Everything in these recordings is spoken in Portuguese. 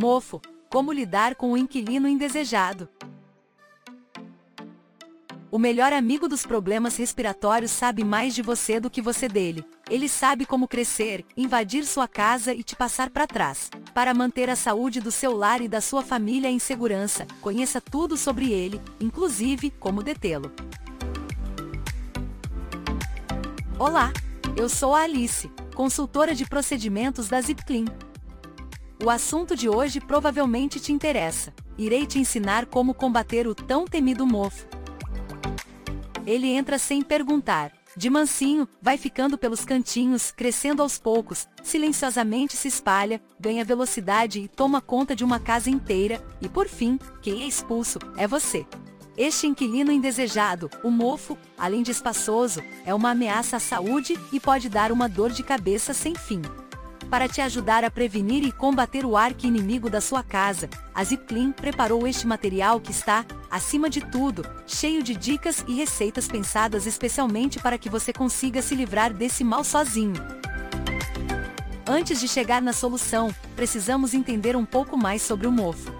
Mofo, como lidar com o inquilino indesejado? O melhor amigo dos problemas respiratórios sabe mais de você do que você dele. Ele sabe como crescer, invadir sua casa e te passar para trás. Para manter a saúde do seu lar e da sua família em segurança, conheça tudo sobre ele, inclusive como detê-lo. Olá, eu sou a Alice, consultora de procedimentos da ZipClean. O assunto de hoje provavelmente te interessa. Irei te ensinar como combater o tão temido mofo. Ele entra sem perguntar. De mansinho, vai ficando pelos cantinhos, crescendo aos poucos, silenciosamente se espalha, ganha velocidade e toma conta de uma casa inteira, e por fim, quem é expulso, é você. Este inquilino indesejado, o mofo, além de espaçoso, é uma ameaça à saúde e pode dar uma dor de cabeça sem fim. Para te ajudar a prevenir e combater o arqui-inimigo da sua casa, a ZipClean preparou este material que está, acima de tudo, cheio de dicas e receitas pensadas especialmente para que você consiga se livrar desse mal sozinho. Antes de chegar na solução, precisamos entender um pouco mais sobre o mofo.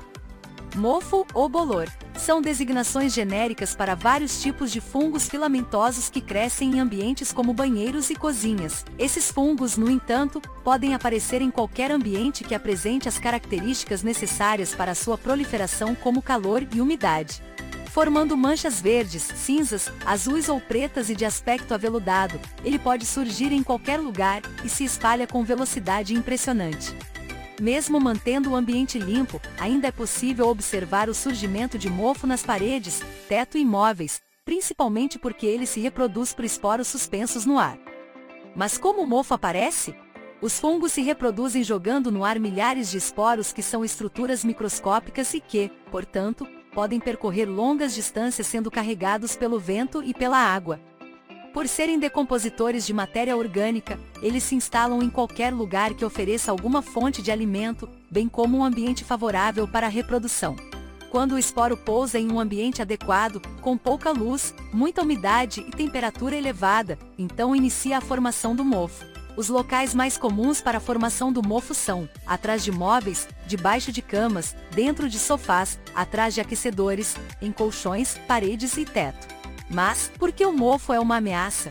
Mofo ou bolor são designações genéricas para vários tipos de fungos filamentosos que crescem em ambientes como banheiros e cozinhas. Esses fungos, no entanto, podem aparecer em qualquer ambiente que apresente as características necessárias para sua proliferação como calor e umidade. Formando manchas verdes, cinzas, azuis ou pretas e de aspecto aveludado, ele pode surgir em qualquer lugar e se espalha com velocidade impressionante. Mesmo mantendo o ambiente limpo, ainda é possível observar o surgimento de mofo nas paredes, teto e móveis, principalmente porque ele se reproduz por esporos suspensos no ar. Mas como o mofo aparece? Os fungos se reproduzem jogando no ar milhares de esporos que são estruturas microscópicas e que, portanto, podem percorrer longas distâncias sendo carregados pelo vento e pela água, por serem decompositores de matéria orgânica, eles se instalam em qualquer lugar que ofereça alguma fonte de alimento, bem como um ambiente favorável para a reprodução. Quando o esporo pousa em um ambiente adequado, com pouca luz, muita umidade e temperatura elevada, então inicia a formação do mofo. Os locais mais comuns para a formação do mofo são, atrás de móveis, debaixo de camas, dentro de sofás, atrás de aquecedores, em colchões, paredes e teto. Mas, por que o mofo é uma ameaça?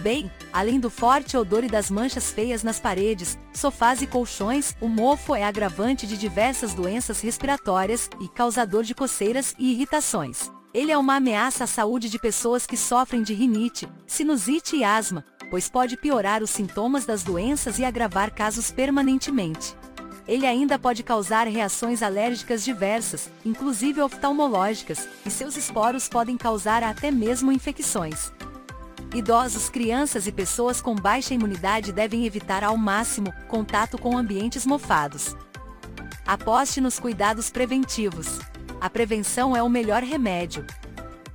Bem, além do forte odor e das manchas feias nas paredes, sofás e colchões, o mofo é agravante de diversas doenças respiratórias e causador de coceiras e irritações. Ele é uma ameaça à saúde de pessoas que sofrem de rinite, sinusite e asma, pois pode piorar os sintomas das doenças e agravar casos permanentemente ele ainda pode causar reações alérgicas diversas, inclusive oftalmológicas, e seus esporos podem causar até mesmo infecções. Idosos, crianças e pessoas com baixa imunidade devem evitar ao máximo contato com ambientes mofados. Aposte nos cuidados preventivos. A prevenção é o melhor remédio.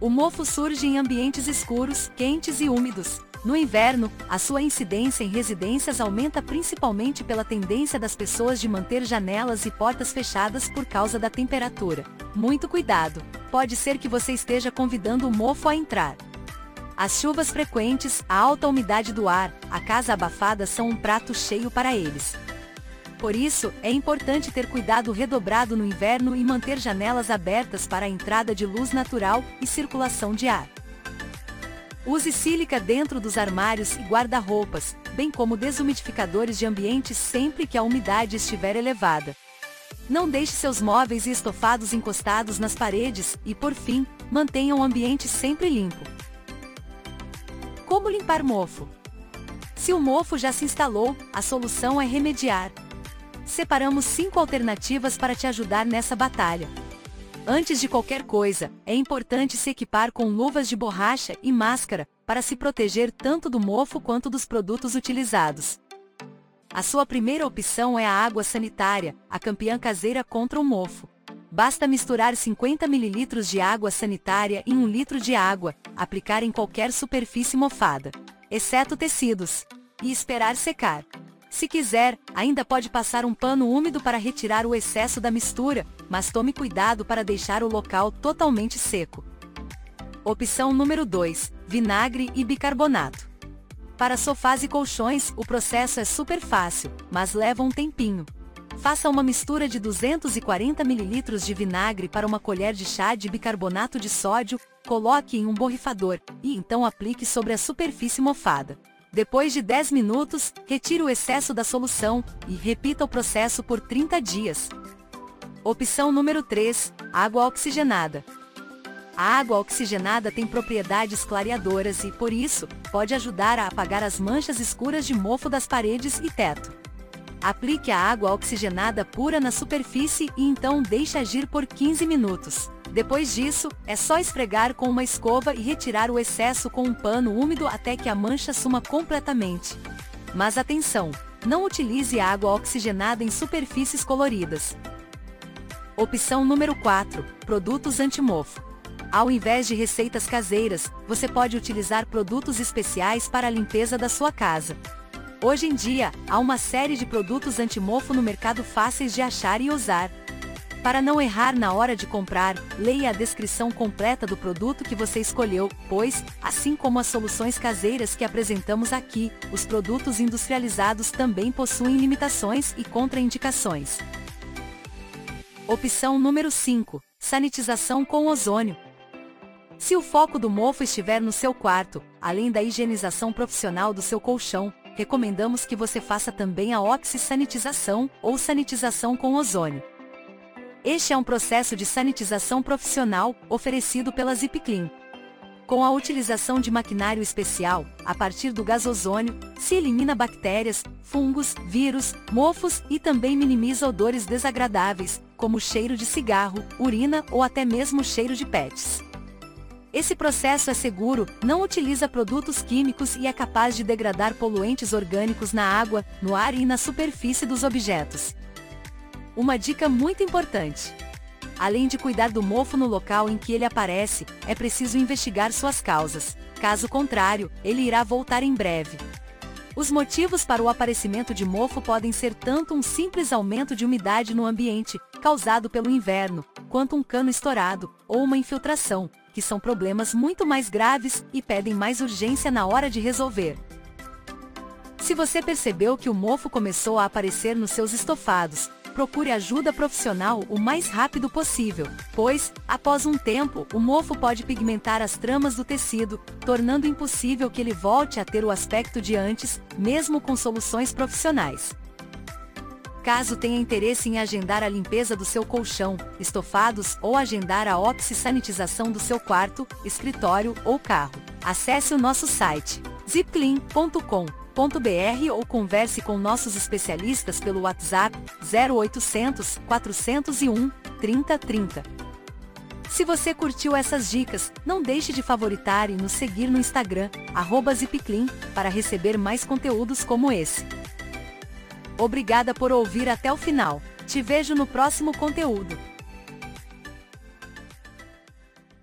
O mofo surge em ambientes escuros, quentes e úmidos, no inverno, a sua incidência em residências aumenta principalmente pela tendência das pessoas de manter janelas e portas fechadas por causa da temperatura. Muito cuidado, pode ser que você esteja convidando o mofo a entrar. As chuvas frequentes, a alta umidade do ar, a casa abafada são um prato cheio para eles. Por isso, é importante ter cuidado redobrado no inverno e manter janelas abertas para a entrada de luz natural e circulação de ar. Use sílica dentro dos armários e guarda-roupas, bem como desumidificadores de ambiente sempre que a umidade estiver elevada. Não deixe seus móveis e estofados encostados nas paredes e, por fim, mantenha o ambiente sempre limpo. Como limpar mofo? Se o mofo já se instalou, a solução é remediar. Separamos cinco alternativas para te ajudar nessa batalha. Antes de qualquer coisa, é importante se equipar com luvas de borracha e máscara, para se proteger tanto do mofo quanto dos produtos utilizados. A sua primeira opção é a água sanitária, a campeã caseira contra o mofo. Basta misturar 50 ml de água sanitária em 1 litro de água, aplicar em qualquer superfície mofada, exceto tecidos, e esperar secar. Se quiser, ainda pode passar um pano úmido para retirar o excesso da mistura, mas tome cuidado para deixar o local totalmente seco. Opção número 2: vinagre e bicarbonato. Para sofás e colchões, o processo é super fácil, mas leva um tempinho. Faça uma mistura de 240 ml de vinagre para uma colher de chá de bicarbonato de sódio, coloque em um borrifador, e então aplique sobre a superfície mofada. Depois de 10 minutos, retire o excesso da solução, e repita o processo por 30 dias. Opção número 3, água oxigenada. A água oxigenada tem propriedades clareadoras e, por isso, pode ajudar a apagar as manchas escuras de mofo das paredes e teto. Aplique a água oxigenada pura na superfície e então deixe agir por 15 minutos. Depois disso, é só esfregar com uma escova e retirar o excesso com um pano úmido até que a mancha suma completamente. Mas atenção! Não utilize água oxigenada em superfícies coloridas. Opção número 4. Produtos antimofo. Ao invés de receitas caseiras, você pode utilizar produtos especiais para a limpeza da sua casa. Hoje em dia, há uma série de produtos antimofo no mercado fáceis de achar e usar. Para não errar na hora de comprar, leia a descrição completa do produto que você escolheu, pois, assim como as soluções caseiras que apresentamos aqui, os produtos industrializados também possuem limitações e contraindicações. Opção número 5: Sanitização com ozônio. Se o foco do mofo estiver no seu quarto, além da higienização profissional do seu colchão, recomendamos que você faça também a oxisanitização ou sanitização com ozônio. Este é um processo de sanitização profissional oferecido pela ZipClean. Com a utilização de maquinário especial, a partir do gás ozônio, se elimina bactérias, fungos, vírus, mofos e também minimiza odores desagradáveis, como cheiro de cigarro, urina ou até mesmo cheiro de pets. Esse processo é seguro, não utiliza produtos químicos e é capaz de degradar poluentes orgânicos na água, no ar e na superfície dos objetos. Uma dica muito importante. Além de cuidar do mofo no local em que ele aparece, é preciso investigar suas causas. Caso contrário, ele irá voltar em breve. Os motivos para o aparecimento de mofo podem ser tanto um simples aumento de umidade no ambiente, causado pelo inverno, quanto um cano estourado, ou uma infiltração, que são problemas muito mais graves e pedem mais urgência na hora de resolver. Se você percebeu que o mofo começou a aparecer nos seus estofados, procure ajuda profissional o mais rápido possível, pois, após um tempo, o mofo pode pigmentar as tramas do tecido, tornando impossível que ele volte a ter o aspecto de antes, mesmo com soluções profissionais. Caso tenha interesse em agendar a limpeza do seu colchão, estofados ou agendar a oxi-sanitização do seu quarto, escritório ou carro, acesse o nosso site zipclean.com.br ou converse com nossos especialistas pelo WhatsApp 0800 401 3030. Se você curtiu essas dicas, não deixe de favoritar e nos seguir no Instagram, Zipclean, para receber mais conteúdos como esse. Obrigada por ouvir até o final. Te vejo no próximo conteúdo.